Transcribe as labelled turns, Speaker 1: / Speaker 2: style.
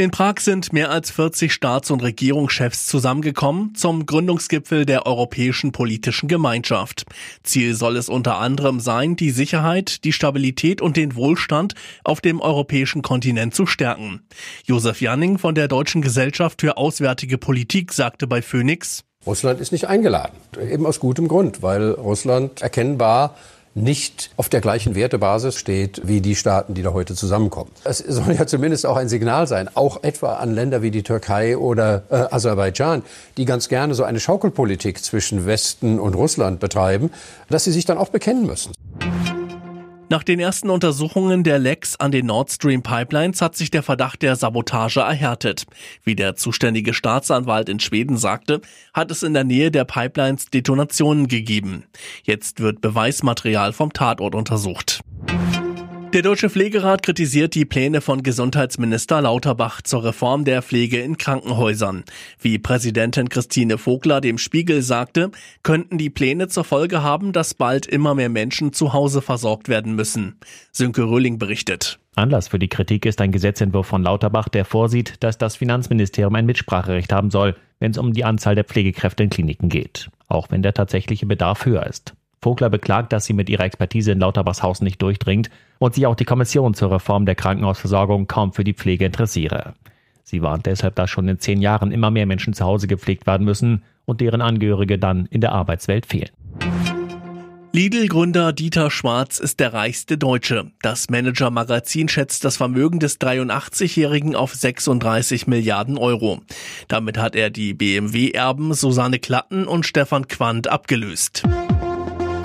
Speaker 1: In Prag sind mehr als 40 Staats- und Regierungschefs zusammengekommen zum Gründungsgipfel der Europäischen Politischen Gemeinschaft. Ziel soll es unter anderem sein, die Sicherheit, die Stabilität und den Wohlstand auf dem europäischen Kontinent zu stärken. Josef Janning von der Deutschen Gesellschaft für Auswärtige Politik sagte bei Phoenix,
Speaker 2: Russland ist nicht eingeladen. Eben aus gutem Grund, weil Russland erkennbar nicht auf der gleichen Wertebasis steht wie die Staaten, die da heute zusammenkommen. Es soll ja zumindest auch ein Signal sein, auch etwa an Länder wie die Türkei oder äh, Aserbaidschan, die ganz gerne so eine Schaukelpolitik zwischen Westen und Russland betreiben, dass sie sich dann auch bekennen müssen.
Speaker 1: Nach den ersten Untersuchungen der Lecks an den Nord Stream Pipelines hat sich der Verdacht der Sabotage erhärtet. Wie der zuständige Staatsanwalt in Schweden sagte, hat es in der Nähe der Pipelines Detonationen gegeben. Jetzt wird Beweismaterial vom Tatort untersucht. Der Deutsche Pflegerat kritisiert die Pläne von Gesundheitsminister Lauterbach zur Reform der Pflege in Krankenhäusern. Wie Präsidentin Christine Vogler dem Spiegel sagte, könnten die Pläne zur Folge haben, dass bald immer mehr Menschen zu Hause versorgt werden müssen. Sönke Röhling berichtet.
Speaker 3: Anlass für die Kritik ist ein Gesetzentwurf von Lauterbach, der vorsieht, dass das Finanzministerium ein Mitspracherecht haben soll, wenn es um die Anzahl der Pflegekräfte in Kliniken geht, auch wenn der tatsächliche Bedarf höher ist. Vogler beklagt, dass sie mit ihrer Expertise in Lauterbachs Haus nicht durchdringt und sich auch die Kommission zur Reform der Krankenhausversorgung kaum für die Pflege interessiere. Sie warnt deshalb, dass schon in zehn Jahren immer mehr Menschen zu Hause gepflegt werden müssen und deren Angehörige dann in der Arbeitswelt fehlen.
Speaker 1: Lidl-Gründer Dieter Schwarz ist der reichste Deutsche. Das Manager-Magazin schätzt das Vermögen des 83-Jährigen auf 36 Milliarden Euro. Damit hat er die BMW-Erben Susanne Klatten und Stefan Quandt abgelöst.